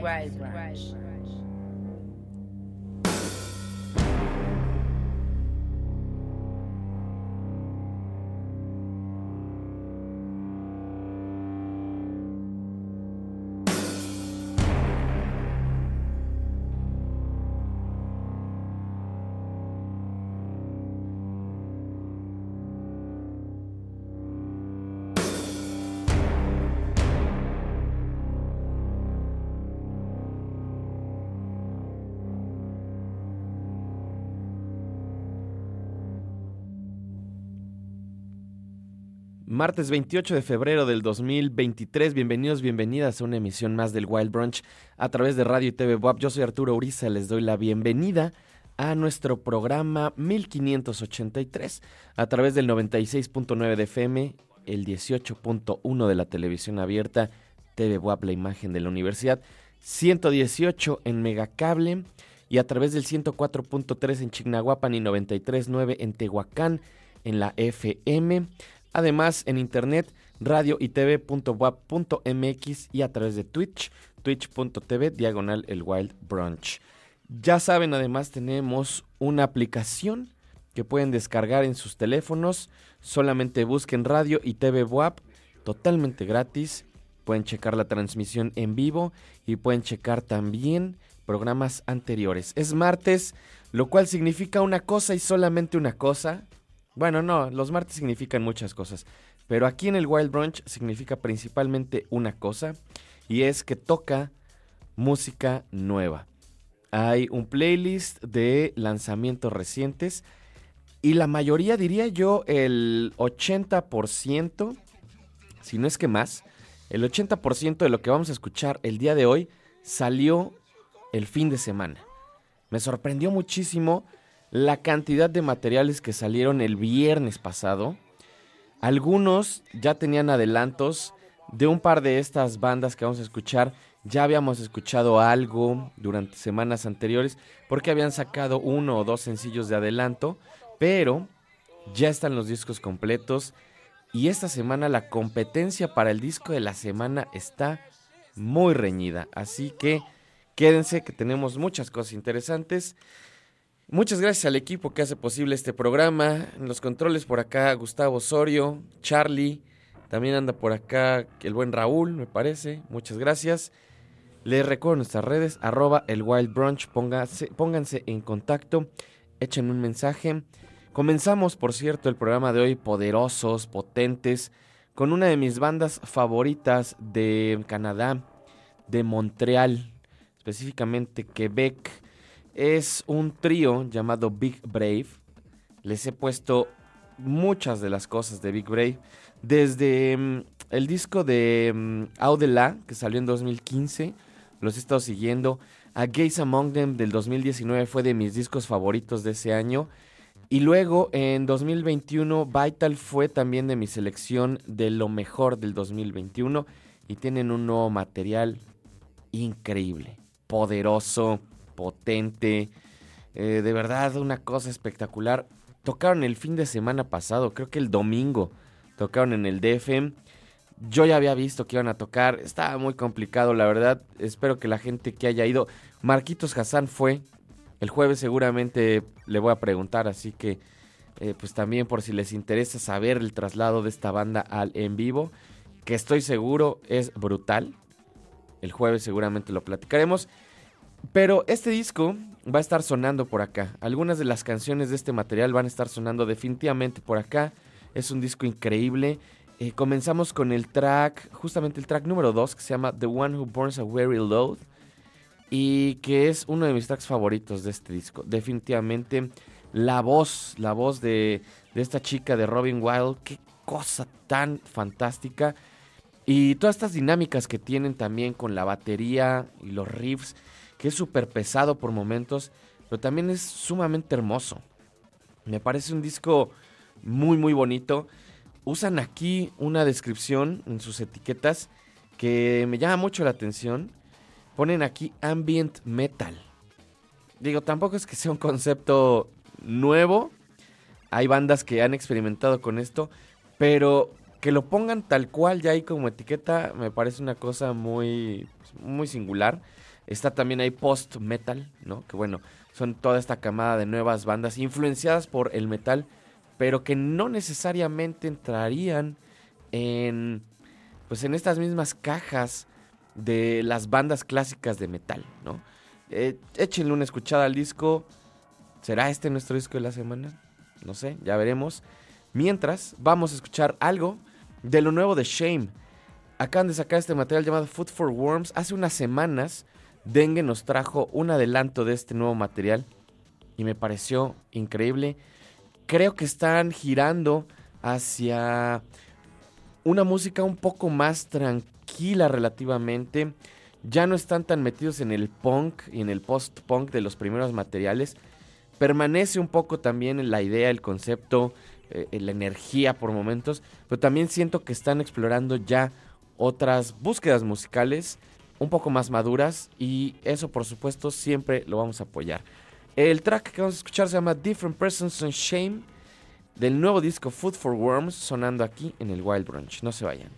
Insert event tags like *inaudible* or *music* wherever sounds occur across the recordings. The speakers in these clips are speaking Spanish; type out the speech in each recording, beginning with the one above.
Este Martes 28 de febrero del 2023, bienvenidos, bienvenidas a una emisión más del Wild Brunch a través de Radio y TV WAP. Yo soy Arturo Uriza, les doy la bienvenida a nuestro programa 1583 a través del 96.9 de FM, el 18.1 de la televisión abierta, TV WAP, la imagen de la universidad, 118 en Megacable y a través del 104.3 en Chignahuapan y 93.9 en Tehuacán en la FM. Además, en internet, radio y y a través de Twitch, twitch.tv, diagonal el Wild Brunch. Ya saben, además tenemos una aplicación que pueden descargar en sus teléfonos. Solamente busquen radio y TV WAP, totalmente gratis. Pueden checar la transmisión en vivo y pueden checar también programas anteriores. Es martes, lo cual significa una cosa y solamente una cosa. Bueno, no, los martes significan muchas cosas, pero aquí en el Wild Brunch significa principalmente una cosa y es que toca música nueva. Hay un playlist de lanzamientos recientes y la mayoría, diría yo, el 80%, si no es que más, el 80% de lo que vamos a escuchar el día de hoy salió el fin de semana. Me sorprendió muchísimo la cantidad de materiales que salieron el viernes pasado. Algunos ya tenían adelantos de un par de estas bandas que vamos a escuchar. Ya habíamos escuchado algo durante semanas anteriores porque habían sacado uno o dos sencillos de adelanto, pero ya están los discos completos y esta semana la competencia para el disco de la semana está muy reñida. Así que quédense que tenemos muchas cosas interesantes. Muchas gracias al equipo que hace posible este programa. En los controles por acá Gustavo Osorio, Charlie, también anda por acá el buen Raúl, me parece. Muchas gracias. Les recuerdo nuestras redes, arroba el Wild Brunch, pónganse, pónganse en contacto, echen un mensaje. Comenzamos, por cierto, el programa de hoy poderosos, potentes, con una de mis bandas favoritas de Canadá, de Montreal, específicamente Quebec es un trío llamado Big Brave. Les he puesto muchas de las cosas de Big Brave. Desde mm, el disco de um, Audela, que salió en 2015, los he estado siguiendo. A Gaze Among Them del 2019 fue de mis discos favoritos de ese año. Y luego en 2021 Vital fue también de mi selección de lo mejor del 2021. Y tienen un nuevo material increíble, poderoso potente. Eh, de verdad, una cosa espectacular. Tocaron el fin de semana pasado, creo que el domingo. Tocaron en el DFM. Yo ya había visto que iban a tocar. Estaba muy complicado, la verdad. Espero que la gente que haya ido. Marquitos Hassan fue. El jueves seguramente le voy a preguntar, así que eh, pues también por si les interesa saber el traslado de esta banda al en vivo, que estoy seguro es brutal. El jueves seguramente lo platicaremos. Pero este disco va a estar sonando por acá. Algunas de las canciones de este material van a estar sonando definitivamente por acá. Es un disco increíble. Eh, comenzamos con el track, justamente el track número 2, que se llama The One Who Burns a Weary Load. Y que es uno de mis tracks favoritos de este disco. Definitivamente la voz, la voz de, de esta chica de Robin Wilde. Qué cosa tan fantástica. Y todas estas dinámicas que tienen también con la batería y los riffs que es súper pesado por momentos, pero también es sumamente hermoso. Me parece un disco muy, muy bonito. Usan aquí una descripción en sus etiquetas que me llama mucho la atención. Ponen aquí ambient metal. Digo, tampoco es que sea un concepto nuevo. Hay bandas que han experimentado con esto, pero que lo pongan tal cual ya ahí como etiqueta me parece una cosa muy, muy singular. Está también ahí post metal, ¿no? Que bueno, son toda esta camada de nuevas bandas influenciadas por el metal, pero que no necesariamente entrarían en pues en estas mismas cajas de las bandas clásicas de metal, ¿no? Eh, échenle una escuchada al disco. ¿Será este nuestro disco de la semana? No sé, ya veremos. Mientras, vamos a escuchar algo de lo nuevo de Shame. Acaban de sacar este material llamado Food for Worms. Hace unas semanas, Dengue nos trajo un adelanto de este nuevo material y me pareció increíble. Creo que están girando hacia una música un poco más tranquila relativamente. Ya no están tan metidos en el punk y en el post-punk de los primeros materiales. Permanece un poco también la idea, el concepto, eh, la energía por momentos, pero también siento que están explorando ya otras búsquedas musicales un poco más maduras y eso por supuesto siempre lo vamos a apoyar. El track que vamos a escuchar se llama Different Persons and Shame del nuevo disco Food for Worms sonando aquí en el Wild Brunch. No se vayan.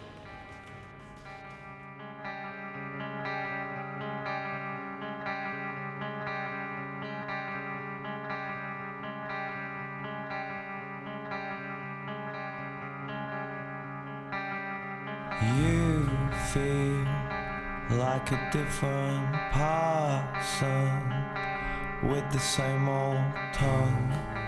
Different person with the same old tongue.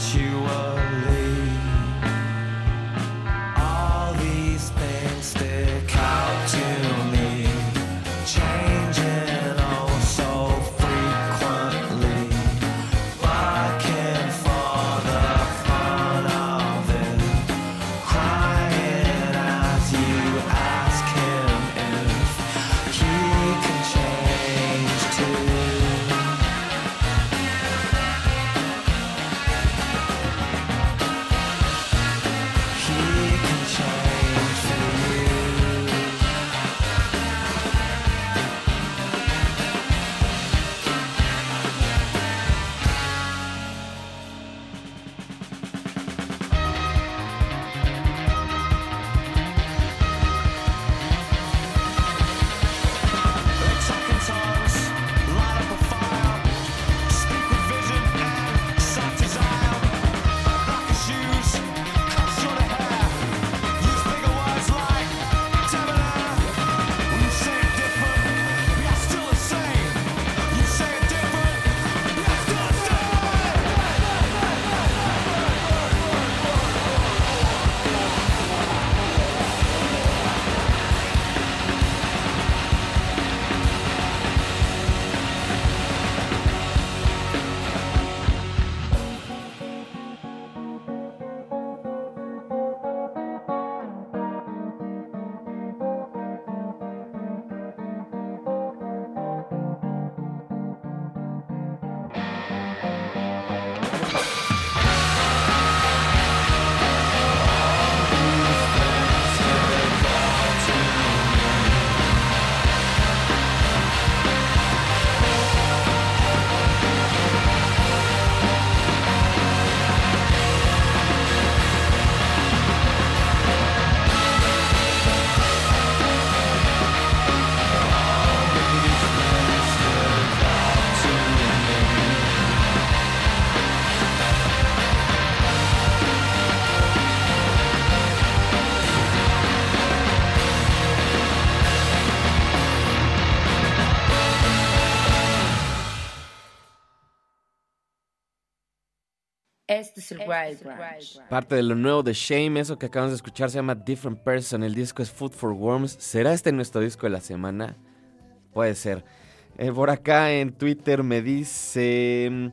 you up. Este es el Wild Branch. Parte de lo nuevo de Shame, eso que acabamos de escuchar se llama Different Person. El disco es Food for Worms. ¿Será este nuestro disco de la semana? Puede ser. Eh, por acá en Twitter me dice mm,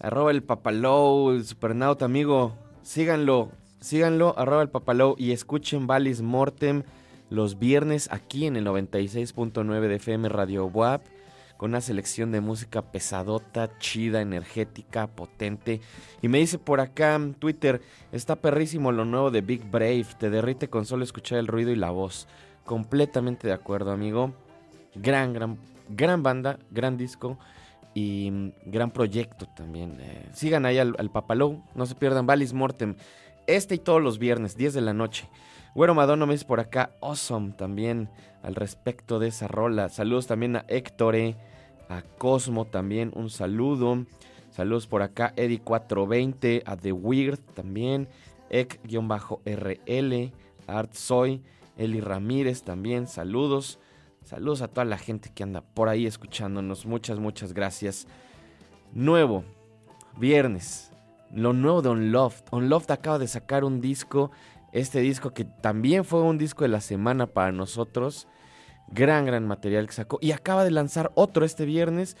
arroba el papalow, el supernauta amigo. Síganlo, síganlo, arroba el papalow y escuchen Valis Mortem los viernes aquí en el 96.9 de FM Radio WAP con una selección de música pesadota, chida, energética, potente. Y me dice por acá en Twitter, está perrísimo lo nuevo de Big Brave, te derrite con solo escuchar el ruido y la voz. Completamente de acuerdo, amigo. Gran, gran, gran banda, gran disco y mm, gran proyecto también. Eh, sigan ahí al, al Papalou, no se pierdan Valis Mortem. Este y todos los viernes, 10 de la noche. Güero Madonna me dice por acá, awesome también al respecto de esa rola. Saludos también a Héctore, a Cosmo también, un saludo. Saludos por acá, Eddie420, a The Weird también, Ek-RL, Art Soy, Eli Ramírez también, saludos. Saludos a toda la gente que anda por ahí escuchándonos. Muchas, muchas gracias. Nuevo, viernes, lo nuevo de Unloved. Unloved acaba de sacar un disco este disco que también fue un disco de la semana para nosotros. Gran, gran material que sacó. Y acaba de lanzar otro este viernes.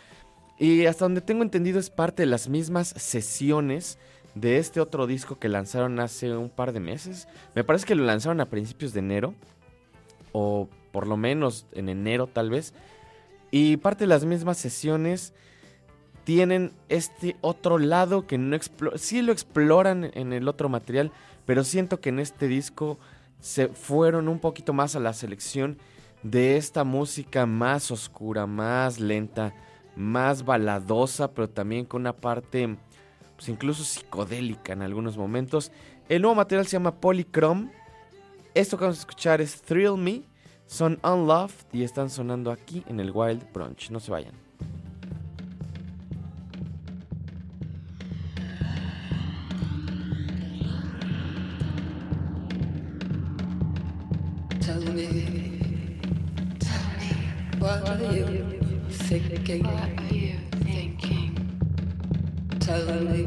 Y hasta donde tengo entendido es parte de las mismas sesiones de este otro disco que lanzaron hace un par de meses. Me parece que lo lanzaron a principios de enero. O por lo menos en enero tal vez. Y parte de las mismas sesiones tienen este otro lado que no explora. Sí lo exploran en el otro material, pero siento que en este disco se fueron un poquito más a la selección de esta música más oscura, más lenta, más baladosa, pero también con una parte pues incluso psicodélica en algunos momentos. El nuevo material se llama Polychrome. Esto que vamos a escuchar es Thrill Me. Son Unloved y están sonando aquí en el Wild Brunch. No se vayan. Me, tell me, what are you thinking? What are you thinking? Tell me,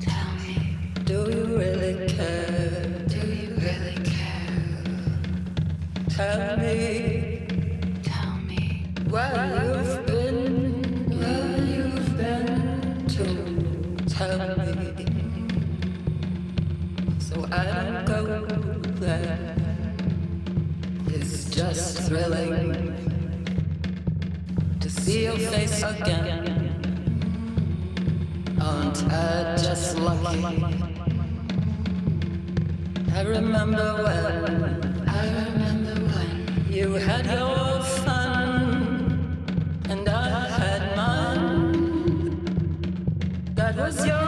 Tell me, do you really care? do you really care? Tell me Tell me where thrilling to see your face again. Aren't I just lucky? I remember when I remember when you had your fun and I had mine. That was your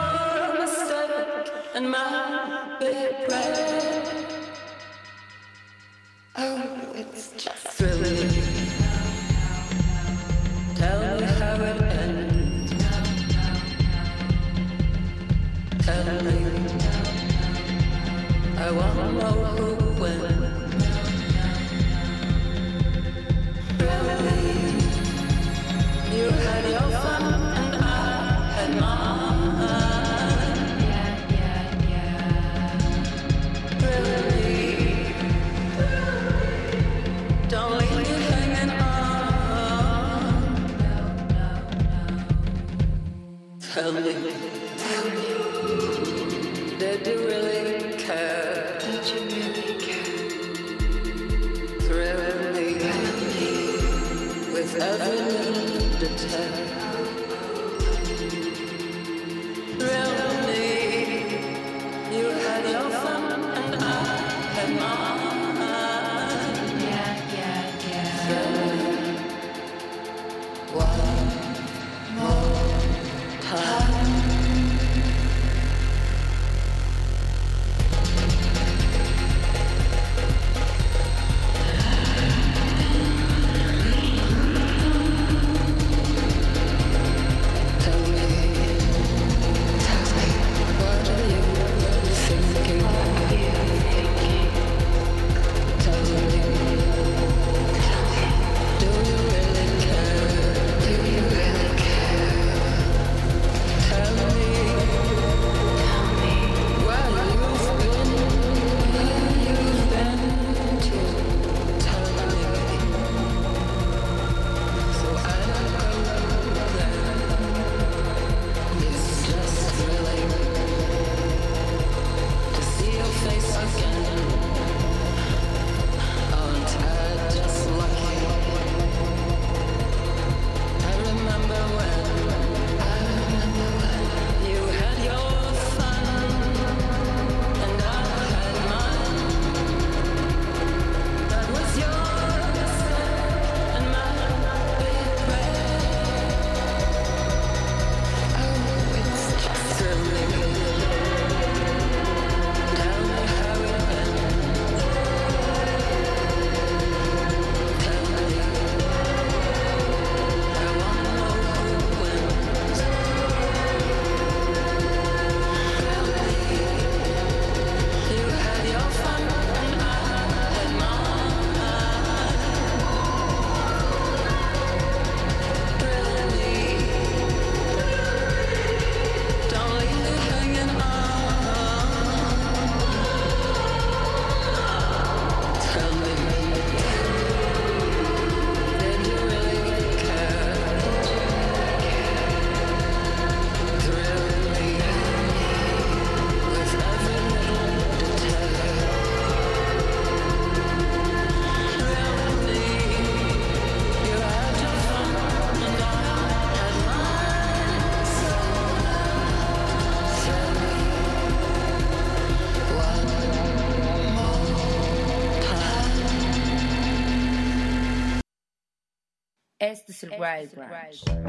Este es el Wild Branch.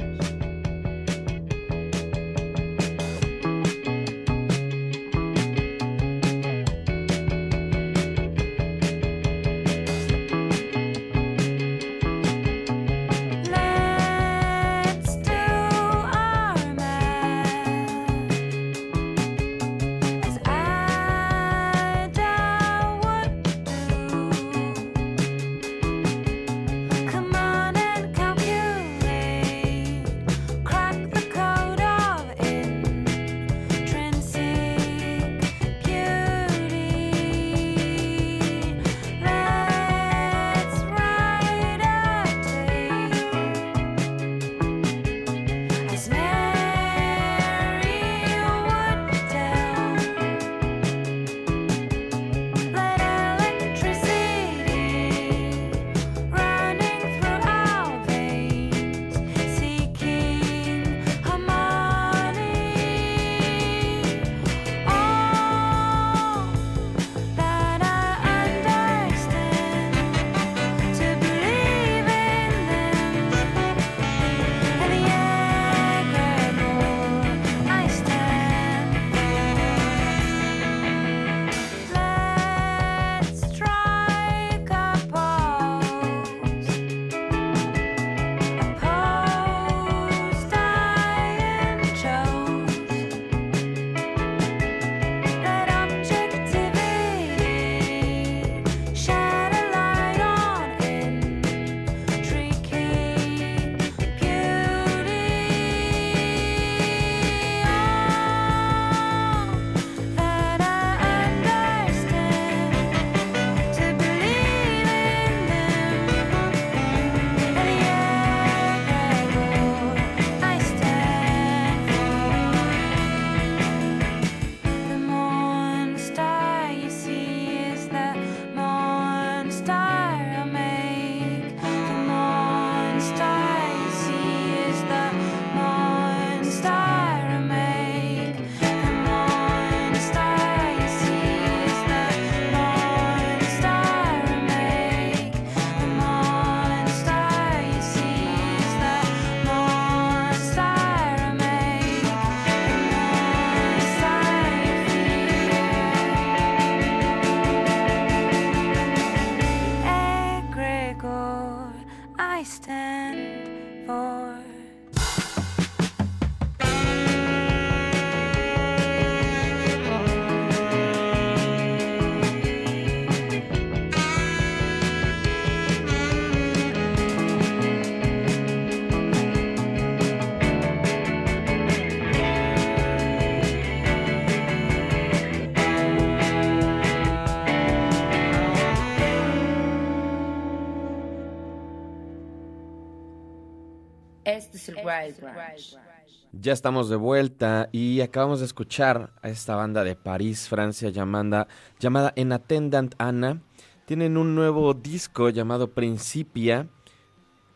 Ya estamos de vuelta y acabamos de escuchar a esta banda de París, Francia, llamada, llamada En Attendant Anna. Tienen un nuevo disco llamado Principia.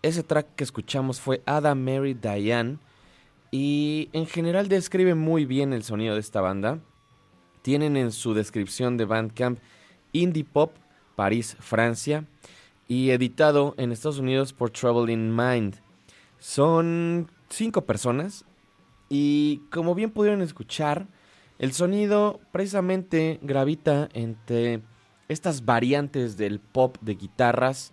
Ese track que escuchamos fue Ada Mary Diane. Y en general describe muy bien el sonido de esta banda. Tienen en su descripción de Bandcamp Indie Pop, París, Francia. Y editado en Estados Unidos por Trouble in Mind. Son cinco personas y como bien pudieron escuchar, el sonido precisamente gravita entre estas variantes del pop de guitarras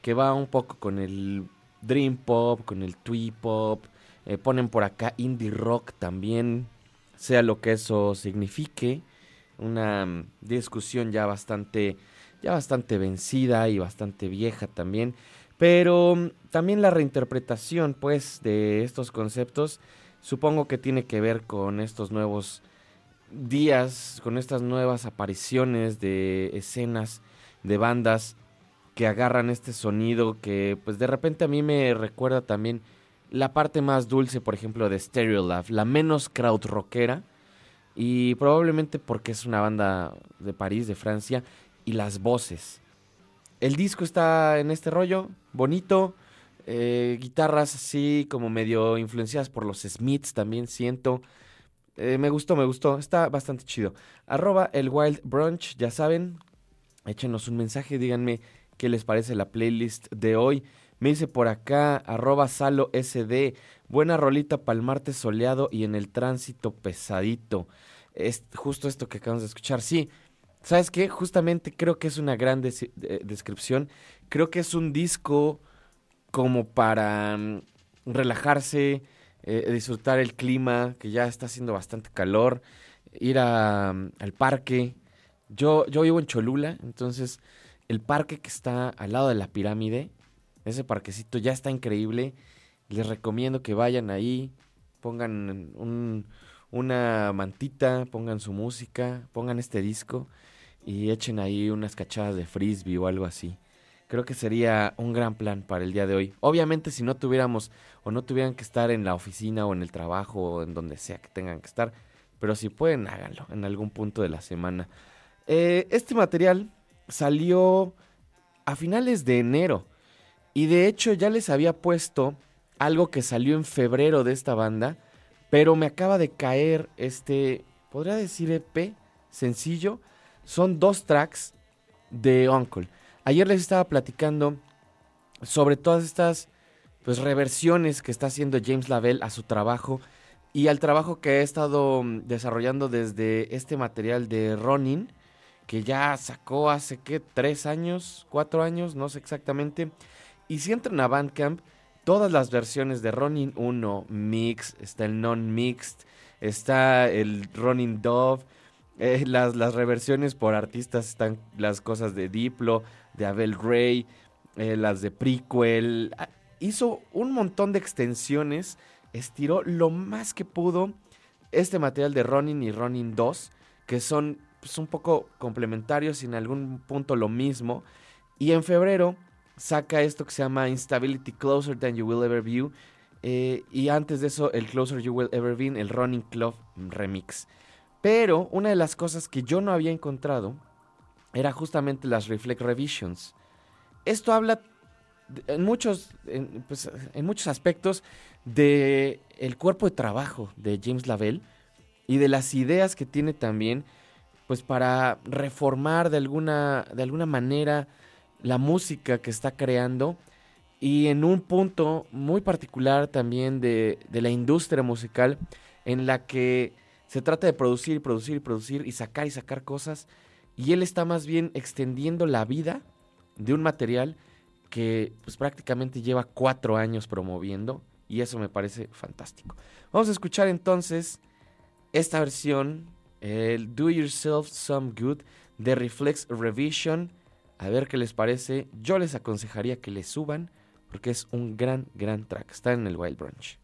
que va un poco con el dream pop, con el twee pop, eh, ponen por acá indie rock también, sea lo que eso signifique, una discusión ya bastante ya bastante vencida y bastante vieja también, pero mm, también la reinterpretación pues de estos conceptos supongo que tiene que ver con estos nuevos días, con estas nuevas apariciones de escenas de bandas que agarran este sonido que pues de repente a mí me recuerda también la parte más dulce, por ejemplo, de Stereolab, la menos krautrockera y probablemente porque es una banda de París, de Francia y las voces. El disco está en este rollo, bonito, eh, guitarras así como medio influenciadas por los Smiths también siento. Eh, me gustó, me gustó, está bastante chido. Arroba el Wild Brunch, ya saben, échenos un mensaje, díganme qué les parece la playlist de hoy. Me dice por acá, arroba salo SD, buena rolita para el martes soleado y en el tránsito pesadito. Es justo esto que acabamos de escuchar. Sí, ¿sabes qué? Justamente creo que es una gran descripción. Creo que es un disco como para mm, relajarse, eh, disfrutar el clima, que ya está haciendo bastante calor, ir a, mm, al parque. Yo, yo vivo en Cholula, entonces el parque que está al lado de la pirámide, ese parquecito ya está increíble. Les recomiendo que vayan ahí, pongan un- una mantita, pongan su música, pongan este disco y echen ahí unas cachadas de frisbee o algo así. Creo que sería un gran plan para el día de hoy. Obviamente si no tuviéramos o no tuvieran que estar en la oficina o en el trabajo o en donde sea que tengan que estar, pero si pueden háganlo en algún punto de la semana. Eh, este material salió a finales de enero y de hecho ya les había puesto algo que salió en febrero de esta banda, pero me acaba de caer este, podría decir EP, sencillo. Son dos tracks de Uncle. Ayer les estaba platicando sobre todas estas pues reversiones que está haciendo James Lavelle a su trabajo y al trabajo que ha estado mm, desarrollando desde este material de Ronin, que ya sacó hace que tres años, cuatro años, no sé exactamente. Y si entran a Bandcamp, todas las versiones de Ronin 1, Mix, está el Non-Mixed, está el Ronin Dove, eh, las, las reversiones por artistas están las cosas de Diplo, de Abel Ray, eh, las de Prequel. Ah, Hizo un montón de extensiones, estiró lo más que pudo este material de Ronin y Ronin 2, que son pues, un poco complementarios y en algún punto lo mismo. Y en febrero saca esto que se llama Instability Closer Than You Will Ever View. eh, y antes de eso, el Closer You Will Ever Be, el Running Club Remix. Pero una de las cosas que yo no había encontrado era justamente las Reflect Revisions. Esto habla en muchos, en, pues, en muchos aspectos de el cuerpo de trabajo de James Lavelle y de las ideas que tiene también pues para reformar de alguna, de alguna manera la música que está creando y en un punto muy particular también de, de la industria musical en la que se trata de producir y producir y producir y sacar y sacar cosas y él está más bien extendiendo la vida de un material que pues prácticamente lleva cuatro años promoviendo y eso me parece fantástico. Vamos a escuchar entonces esta versión, el Do Yourself Some Good de Reflex Revision. A ver qué les parece. Yo les aconsejaría que le suban porque es un gran, gran track. Está en el Wild Branch.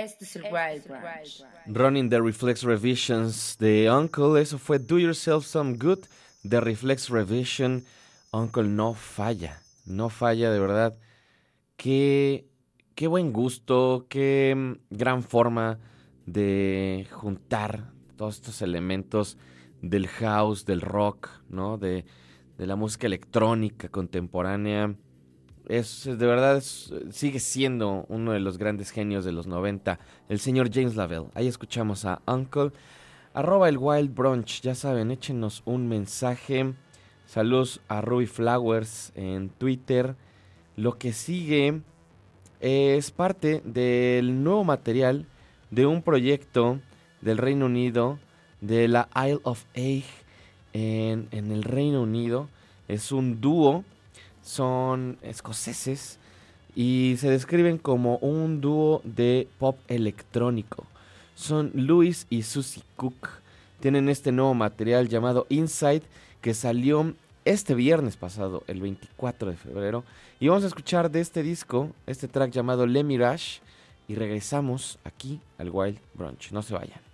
Este es el Wild Branch. Running the Reflex Revisions de Uncle, eso fue Do Yourself Some Good. The Reflex Revision, Uncle no falla, no falla de verdad. Qué, qué buen gusto, qué mm, gran forma de juntar todos estos elementos del house, del rock, ¿no? De, de la música electrónica contemporánea. Es, de verdad, sigue siendo uno de los grandes genios de los 90, el señor James Lavelle. Ahí escuchamos a Uncle. Arroba el Wild Brunch, ya saben, échenos un mensaje. Saludos a Ruby Flowers en Twitter. Lo que sigue es parte del nuevo material de un proyecto del Reino Unido, de la Isle of Eigg en, en el Reino Unido. Es un dúo, son escoceses y se describen como un dúo de pop electrónico. Son Louis y Susie Cook. Tienen este nuevo material llamado Inside que salió este viernes pasado, el 24 de febrero. Y vamos a escuchar de este disco, este track llamado Le Mirage. Y regresamos aquí al Wild Brunch. No se vayan.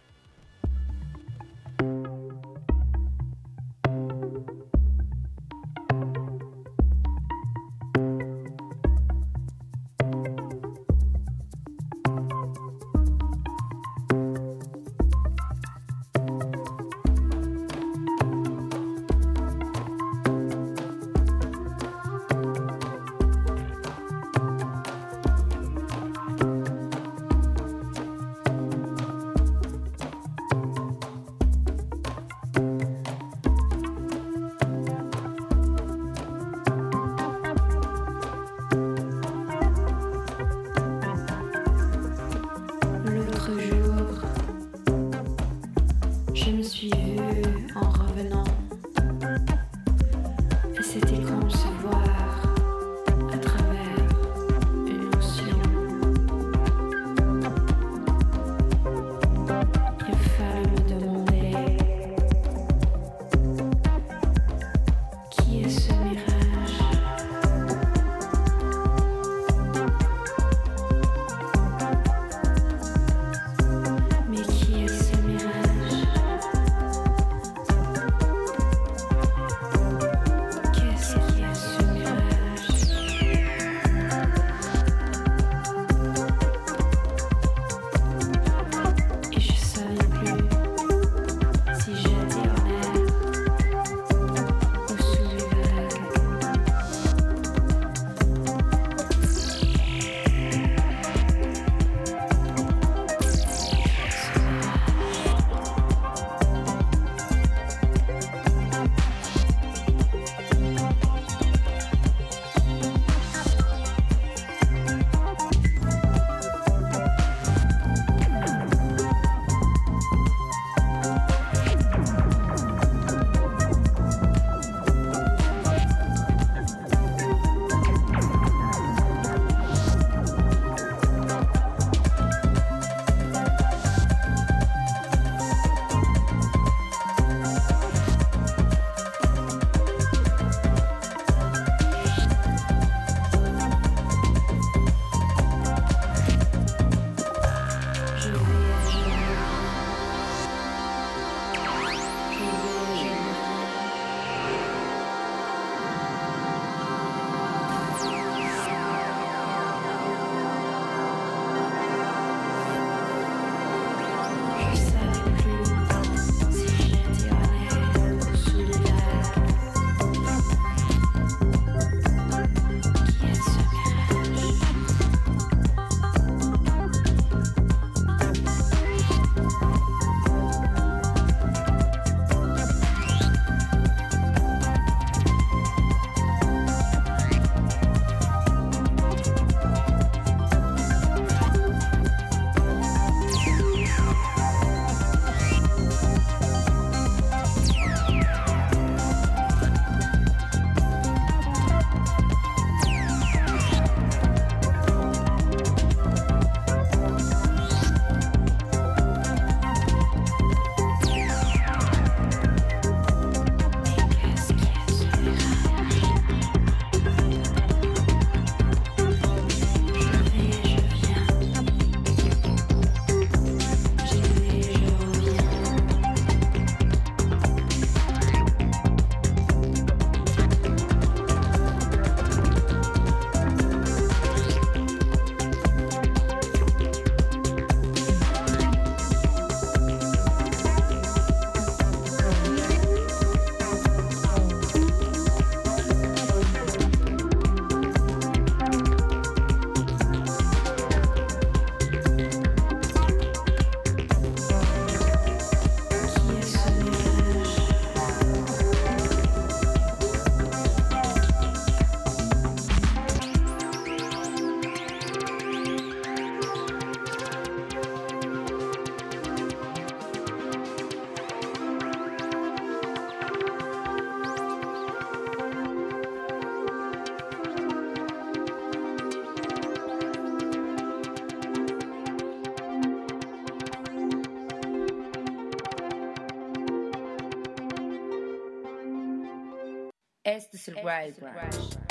Este es el Wild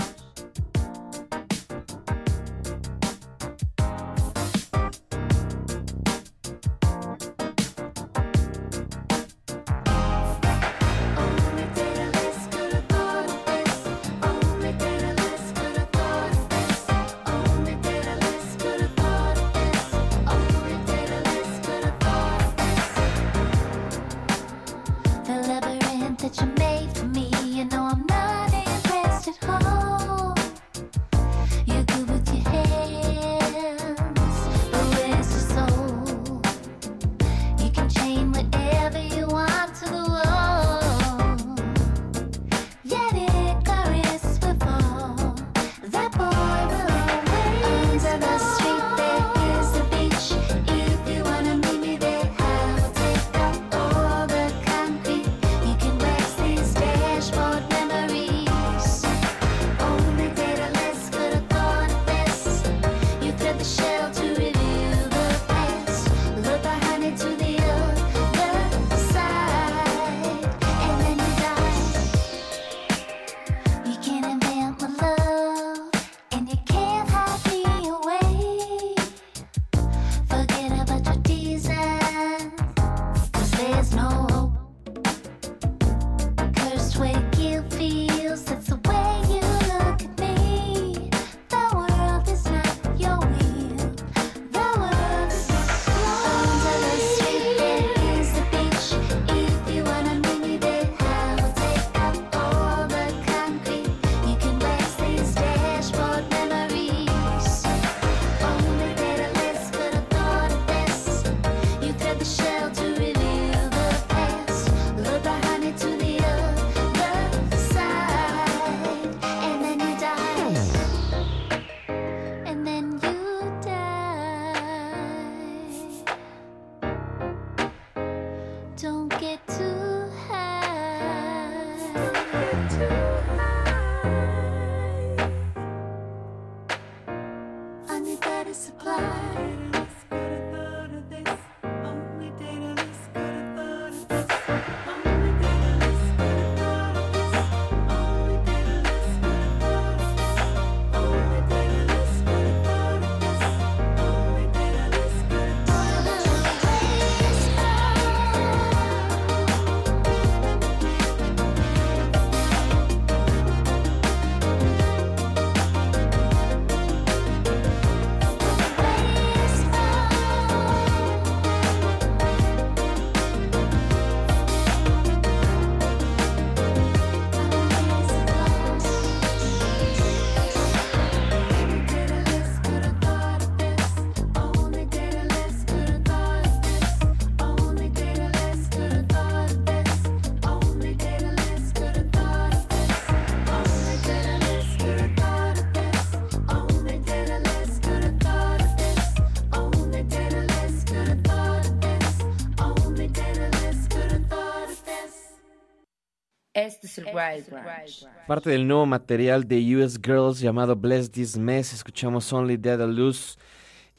Branch. Parte del nuevo material de US Girls llamado Bless This Mess. Escuchamos Only Dead a Luz.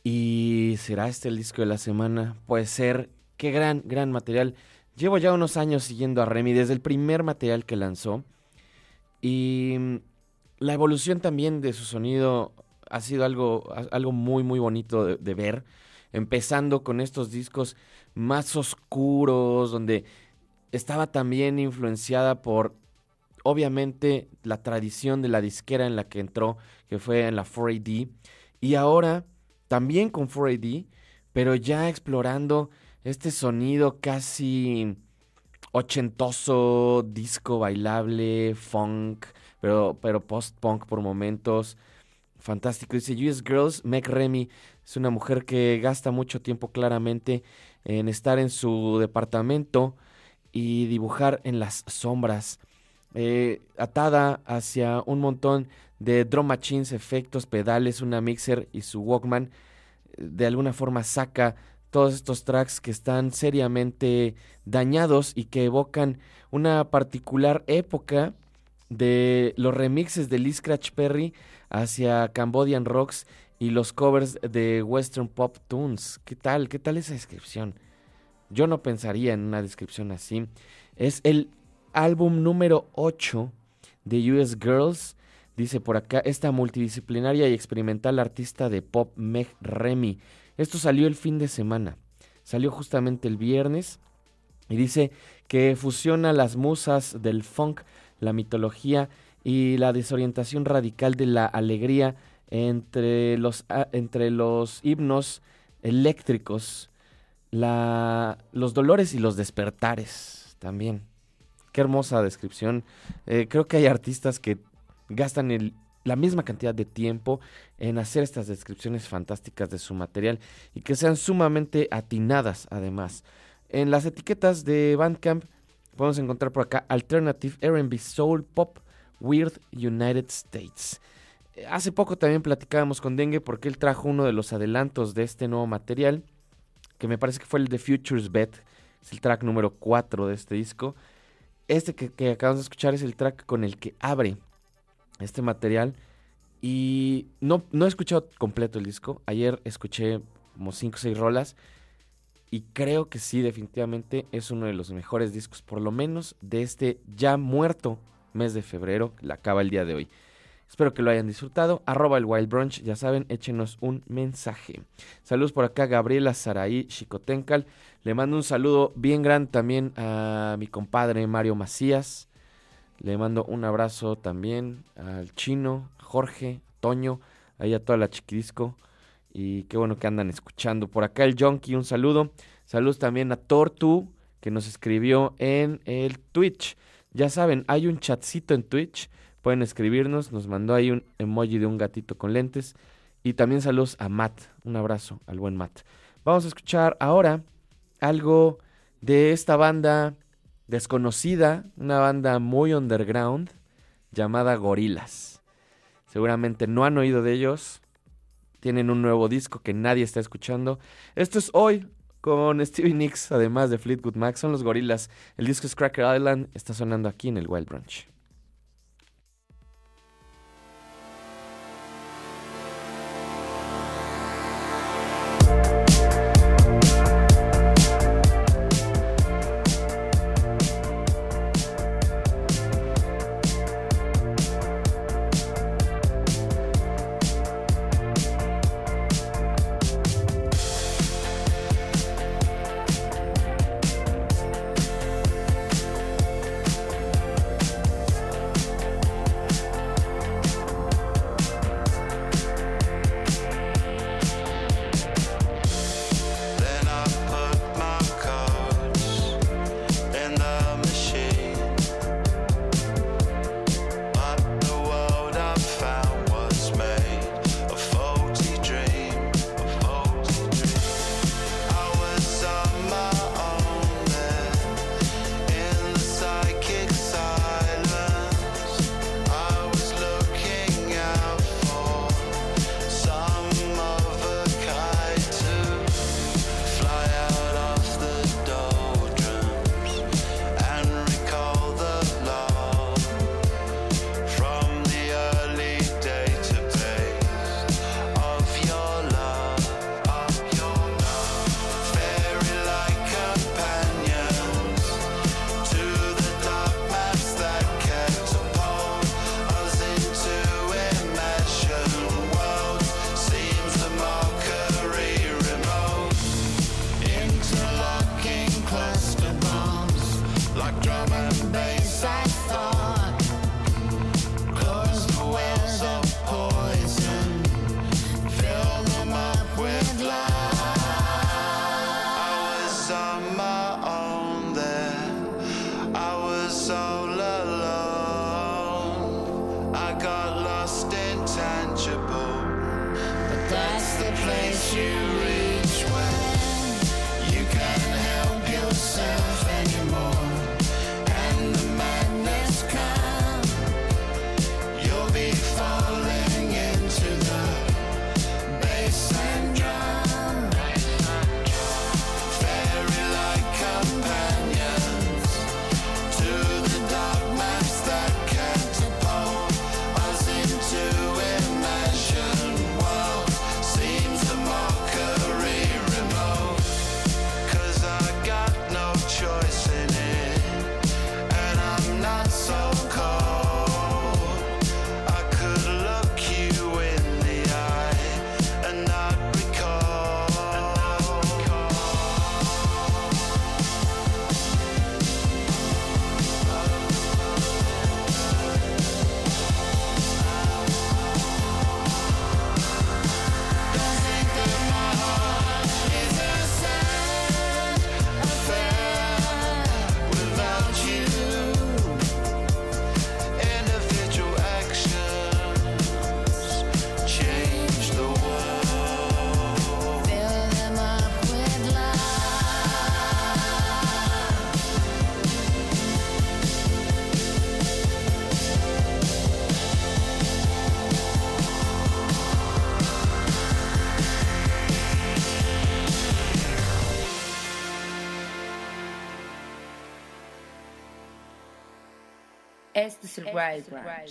Y será este el disco de la semana. Puede ser. Qué gran, gran material. Llevo ya unos años siguiendo a Remy desde el primer material que lanzó. Y mm, la evolución también de su sonido ha sido algo, algo muy, muy bonito de, de ver. Empezando con estos discos más oscuros, donde estaba también influenciada por, obviamente, la tradición de la disquera en la que entró, que fue en la 4AD. Y ahora, también con 4AD, pero ya explorando este sonido casi ochentoso, disco bailable, funk, pero, pero post-punk por momentos. Fantástico. Dice US Girls, Meg Remy es una mujer que gasta mucho tiempo claramente en estar en su departamento y dibujar en las sombras. Eh, atada hacia un montón de drum machines, efectos, pedales, una mixer y su Walkman, de alguna forma saca todos estos tracks que están seriamente dañados y que evocan una particular época de los remixes de Lee Scratch Perry hacia Cambodian Rocks y los covers de Western Pop Tunes. ¿Qué tal? ¿Qué tal esa descripción? Yo no pensaría en una descripción así. Es el álbum número 8 The US Girls. Dice por acá, esta multidisciplinaria y experimental artista de pop Meg Remy. Esto salió el fin de semana. Salió justamente el viernes. Y dice que fusiona las musas del funk, la mitología y la desorientación radical de la alegría entre los, ah, entre los himnos eléctricos, la, los dolores y los despertares también. Qué hermosa descripción. Eh, creo que hay artistas que gastan la misma cantidad de tiempo en hacer estas descripciones fantásticas de su material y que sean sumamente atinadas además. En las etiquetas de Bandcamp podemos encontrar por acá Alternative R&B Soul Pop Weird United States. Eh, Hace poco también platicábamos con Dengue porque él trajo uno de los adelantos de este nuevo material, que me parece que fue el de Futures Bet, es el track número 4 de este disco. Este que, acabamos de escuchar es el track con el que abre este material. Y no, no he escuchado completo el disco. Ayer escuché como 5 o 6 rolas. Y creo que sí, definitivamente es uno de los mejores discos, por lo menos de este ya muerto mes de febrero, la acaba el día de hoy. Espero que lo hayan disfrutado. Arroba el Wild Brunch, ya saben, échenos un mensaje. Saludos por acá, Gabriela Saraí Chicotencal. Le mando un saludo bien grande también a mi compadre Mario Macías. Le mando un abrazo también al chino, Jorge, Toño, ahí a toda la chiquidisco. Y qué bueno que andan escuchando. Por acá el Jonky, un saludo. Saludos también a Tortu, que nos escribió en el Twitch. Ya saben, hay un chatcito en Twitch. Pueden escribirnos. Nos mandó ahí un emoji de un gatito con lentes. Y también saludos a Matt. Un abrazo al buen Matt. Vamos a escuchar ahora algo de esta banda desconocida, una banda muy underground llamada Gorilas. Seguramente no han oído de ellos. Tienen un nuevo disco que nadie está escuchando. Esto es hoy con Stevie Nicks, además de Fleetwood Mac. Son los Gorilas. El disco es Cracker Island. Está sonando aquí en el Wild Brunch.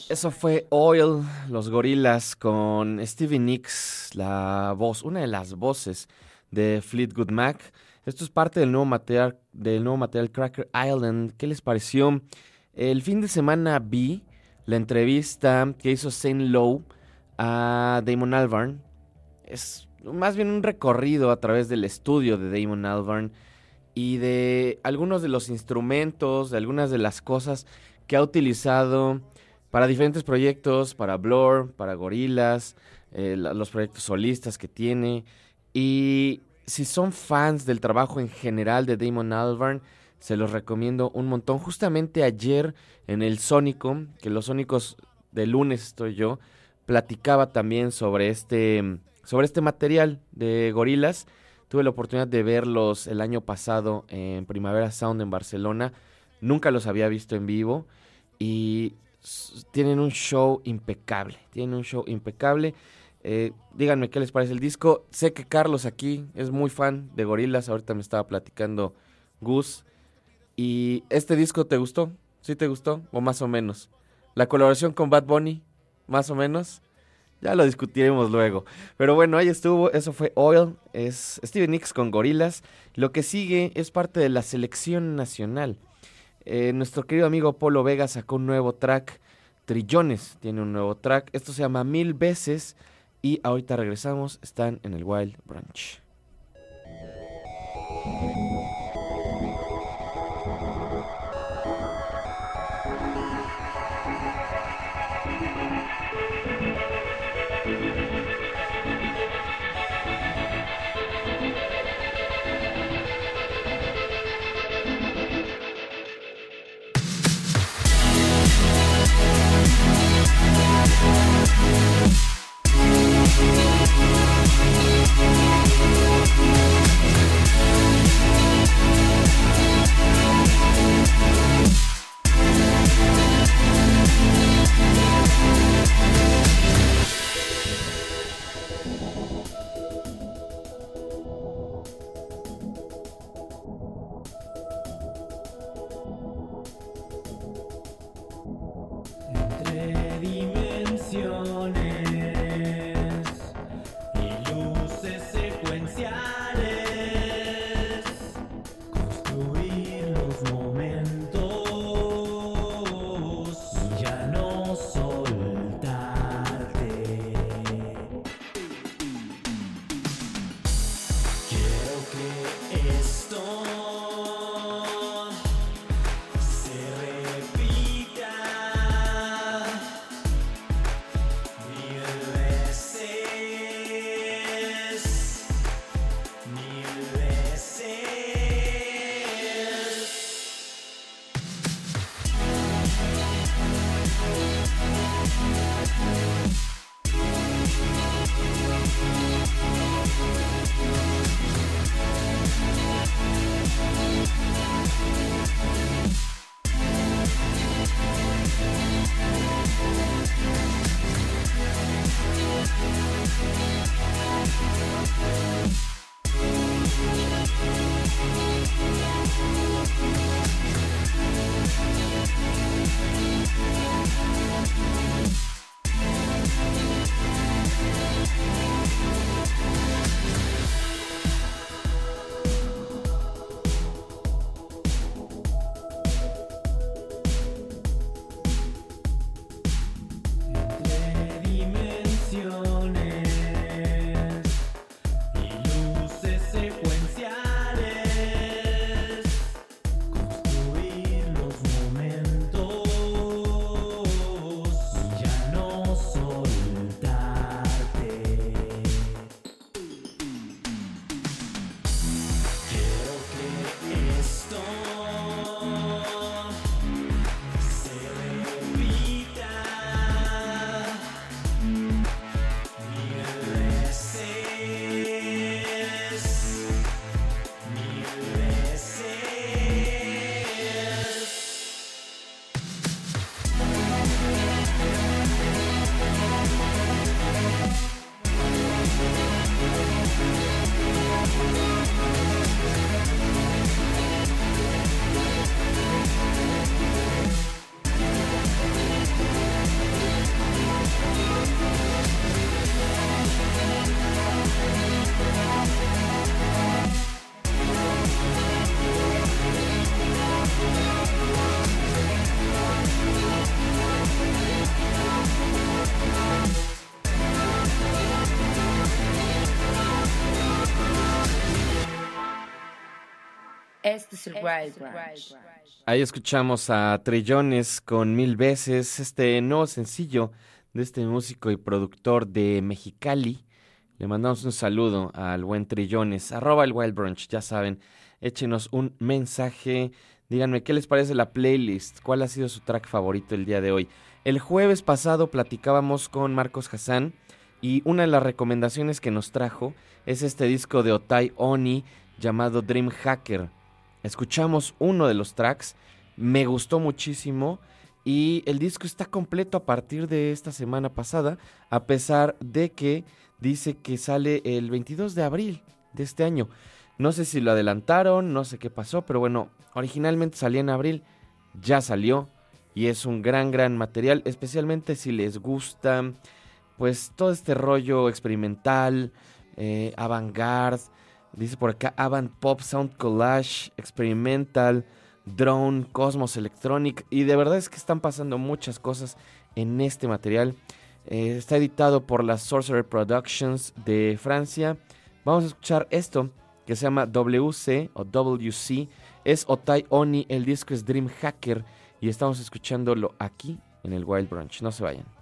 Eso fue Oil, los gorilas, con Stevie Nicks, la voz, una de las voces de Fleetwood Mac. Esto es parte del nuevo material, del nuevo material Cracker Island. ¿Qué les pareció? El fin de semana vi la entrevista que hizo Saint Lowe a Damon Albarn. Es más bien un recorrido a través del estudio de Damon Albarn y de algunos de los instrumentos, de algunas de las cosas que ha utilizado para diferentes proyectos, para Blur, para Gorillaz, eh, los proyectos solistas que tiene. Y si son fans del trabajo en general de Damon Albarn, se los recomiendo un montón. Justamente ayer en el Sónico, que los Sónicos de lunes estoy yo, platicaba también sobre este, sobre este material de Gorillaz. Tuve la oportunidad de verlos el año pasado en Primavera Sound en Barcelona. Nunca los había visto en vivo y tienen un show impecable. Tienen un show impecable. Eh, díganme qué les parece el disco. Sé que Carlos aquí es muy fan de Gorillaz. Ahorita me estaba platicando Gus. ¿Y este disco te gustó? ¿Sí te gustó? ¿O más o menos? La colaboración con Bad Bunny, más o menos. Ya lo discutiremos luego. Pero bueno, ahí estuvo. Eso fue Oil. Es Steven Nicks con Gorilas. Lo que sigue es parte de la selección nacional. Eh, nuestro querido amigo Polo Vega sacó un nuevo track. Trillones tiene un nuevo track. Esto se llama Mil Veces. Y ahorita regresamos. Están en el Wild Branch. Es el Wild Branch. Ahí escuchamos a Trillones con Mil Veces, este nuevo sencillo de este músico y productor de Mexicali. Le mandamos un saludo al buen Trillones, arroba el Wild Brunch, ya saben, échenos un mensaje, díganme qué les parece la playlist, cuál ha sido su track favorito el día de hoy. El jueves pasado platicábamos con Marcos Hassan y una de las recomendaciones que nos trajo es este disco de Otai Oni llamado Dream Hacker. Escuchamos uno de los tracks, me gustó muchísimo y el disco está completo a partir de esta semana pasada, a pesar de que dice que sale el 22 de abril de este año. No sé si lo adelantaron, no sé qué pasó, pero bueno, originalmente salía en abril, ya salió y es un gran, gran material, especialmente si les gusta pues todo este rollo experimental, eh, avant-garde, dice por acá avant pop, sound collage, experimental, drone, cosmos electronic y de verdad es que están pasando muchas cosas en este material. Eh, está editado por las Sorcerer Productions de Francia. Vamos a escuchar esto que se llama WC o WC. Es Otai Oni, el disco es Dream Hacker y estamos escuchándolo aquí en el Wild Branch. No se vayan.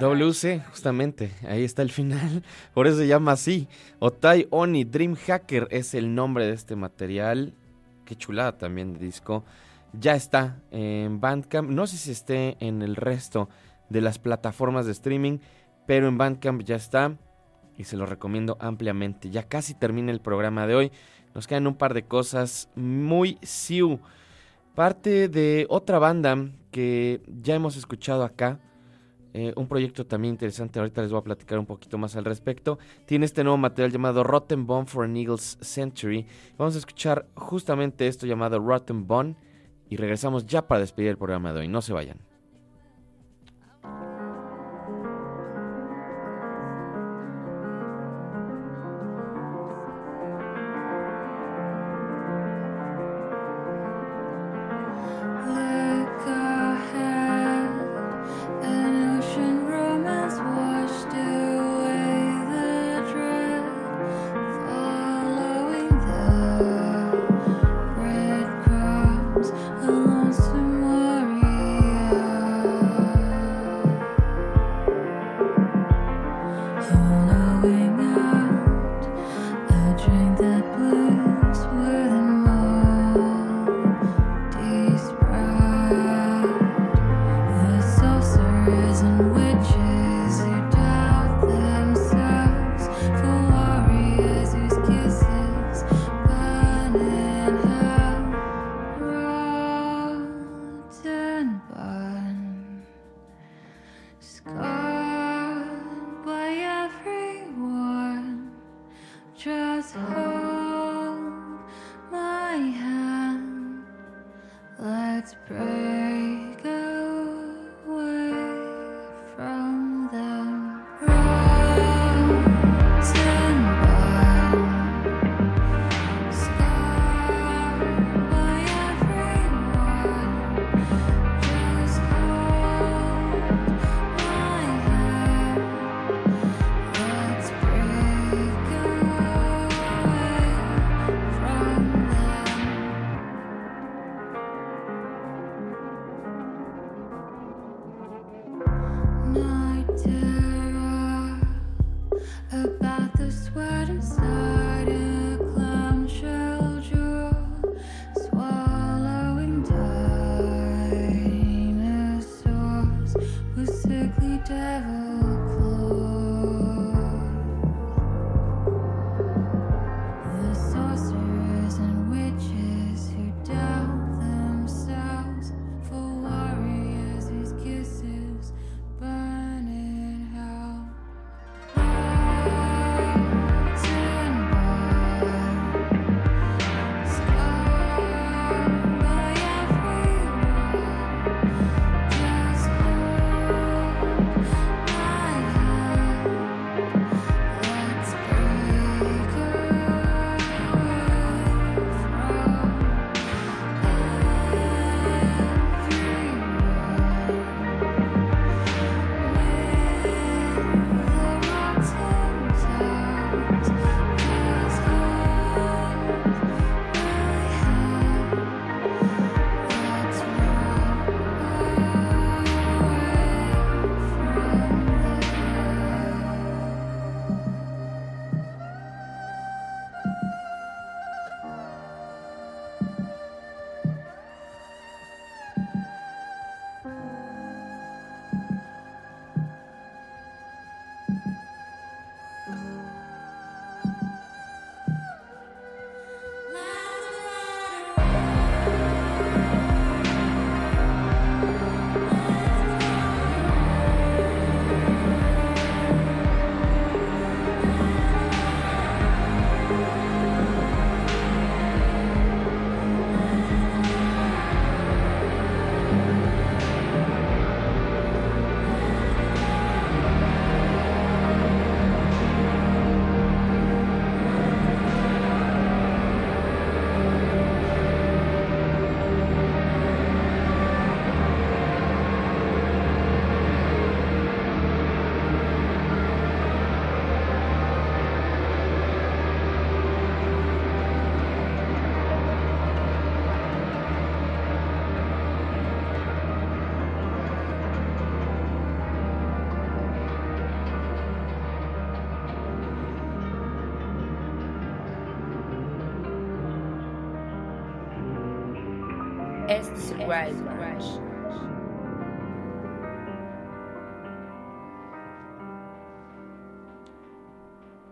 WC, justamente, ahí está el final. *laughs* Por eso se llama así. Otai Oni Dream Hacker es el nombre de este material. Qué chulada también de disco. Ya está en Bandcamp. No sé si esté en el resto de las plataformas de streaming, pero en Bandcamp ya está y se lo recomiendo ampliamente. Ya casi termina el programa de hoy. Nos quedan un par de cosas muy siu. Parte de otra banda que ya hemos escuchado acá eh, un proyecto también interesante, ahorita les voy a platicar un poquito más al respecto. Tiene este nuevo material llamado Rotten Bone for an Eagle's Century. Vamos a escuchar justamente esto llamado Rotten Bone y regresamos ya para despedir el programa de hoy. No se vayan.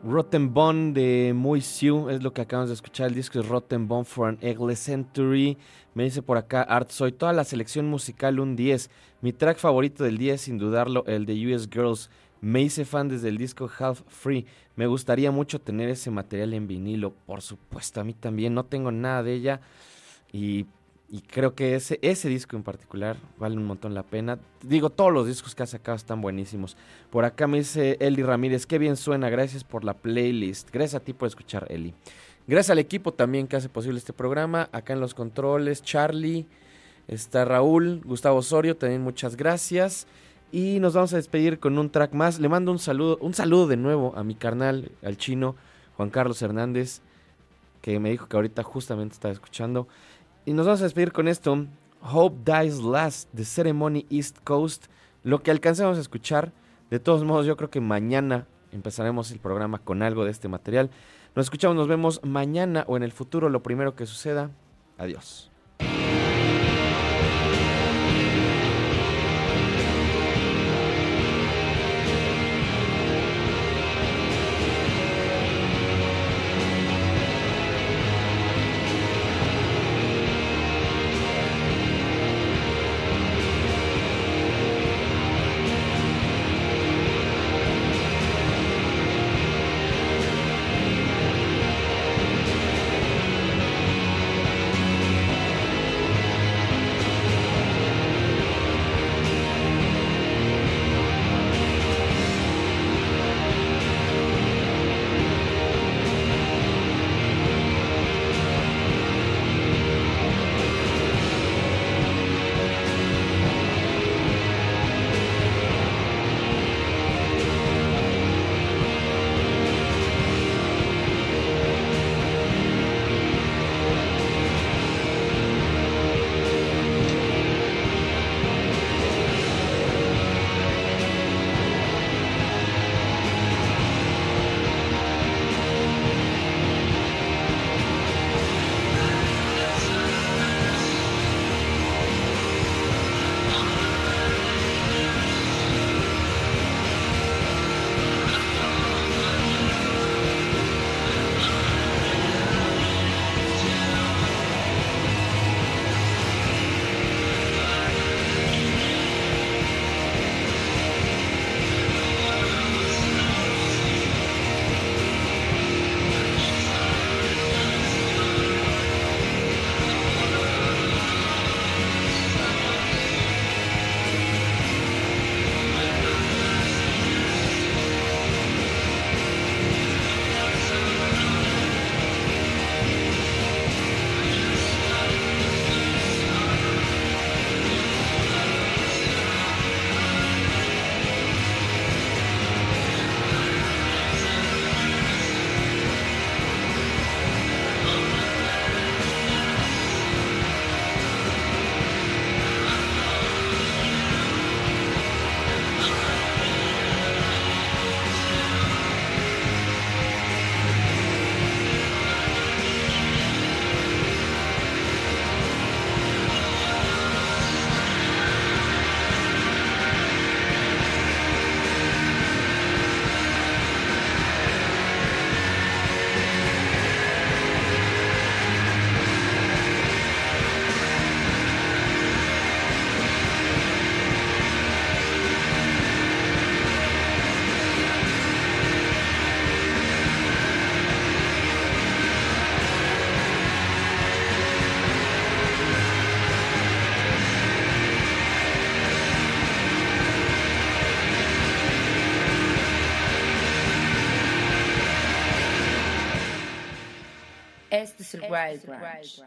Rotten Bone de Moisiu es lo que acabamos de escuchar. El disco es Rotten Bone for an Eggless Century. Me dice por acá Art Soy. Toda la selección musical, un 10. Mi track favorito del día es sin dudarlo el de US Girls. Me hice fan desde el disco Half Free. Me gustaría mucho tener ese material en vinilo. Por supuesto, a mí también. No tengo nada de ella. Y y creo que ese, ese disco en particular vale un montón la pena. Digo, todos los discos que ha sacado están buenísimos. Por acá me dice Eli Ramírez, qué bien suena, gracias por la playlist. Gracias a ti por escuchar, Eli. Gracias al equipo también que hace posible este programa. Acá en los controles, Charlie, está Raúl, Gustavo Osorio, también muchas gracias. Y nos vamos a despedir con un track más. Le mando un saludo, un saludo de nuevo a mi carnal, al chino, Juan Carlos Hernández, que me dijo que ahorita justamente estaba escuchando. Y nos vamos a despedir con esto. Hope Dies Last, The Ceremony East Coast. Lo que alcancemos a escuchar. De todos modos, yo creo que mañana empezaremos el programa con algo de este material. Nos escuchamos, nos vemos mañana o en el futuro, lo primero que suceda. Adiós. Este es el Wild Branch.